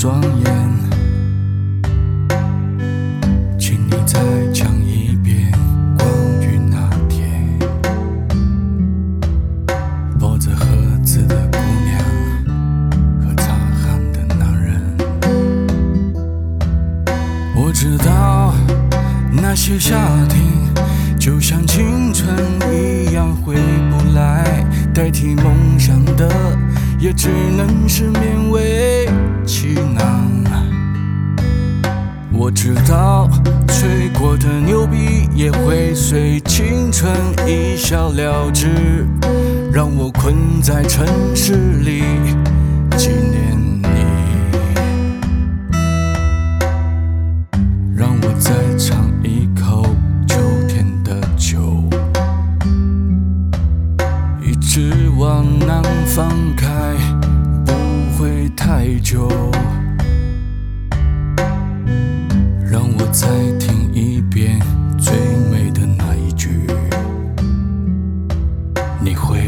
双眼，请你再讲一遍关于那天抱着盒子的姑娘和擦汗的男人。我知道那些夏天就像青春一样回不来，代替梦想的也只能是勉为其一笑了之，让我困在城市里纪念你。让我再尝一口秋天的酒，一直往南方开，不会太久。让我再听你会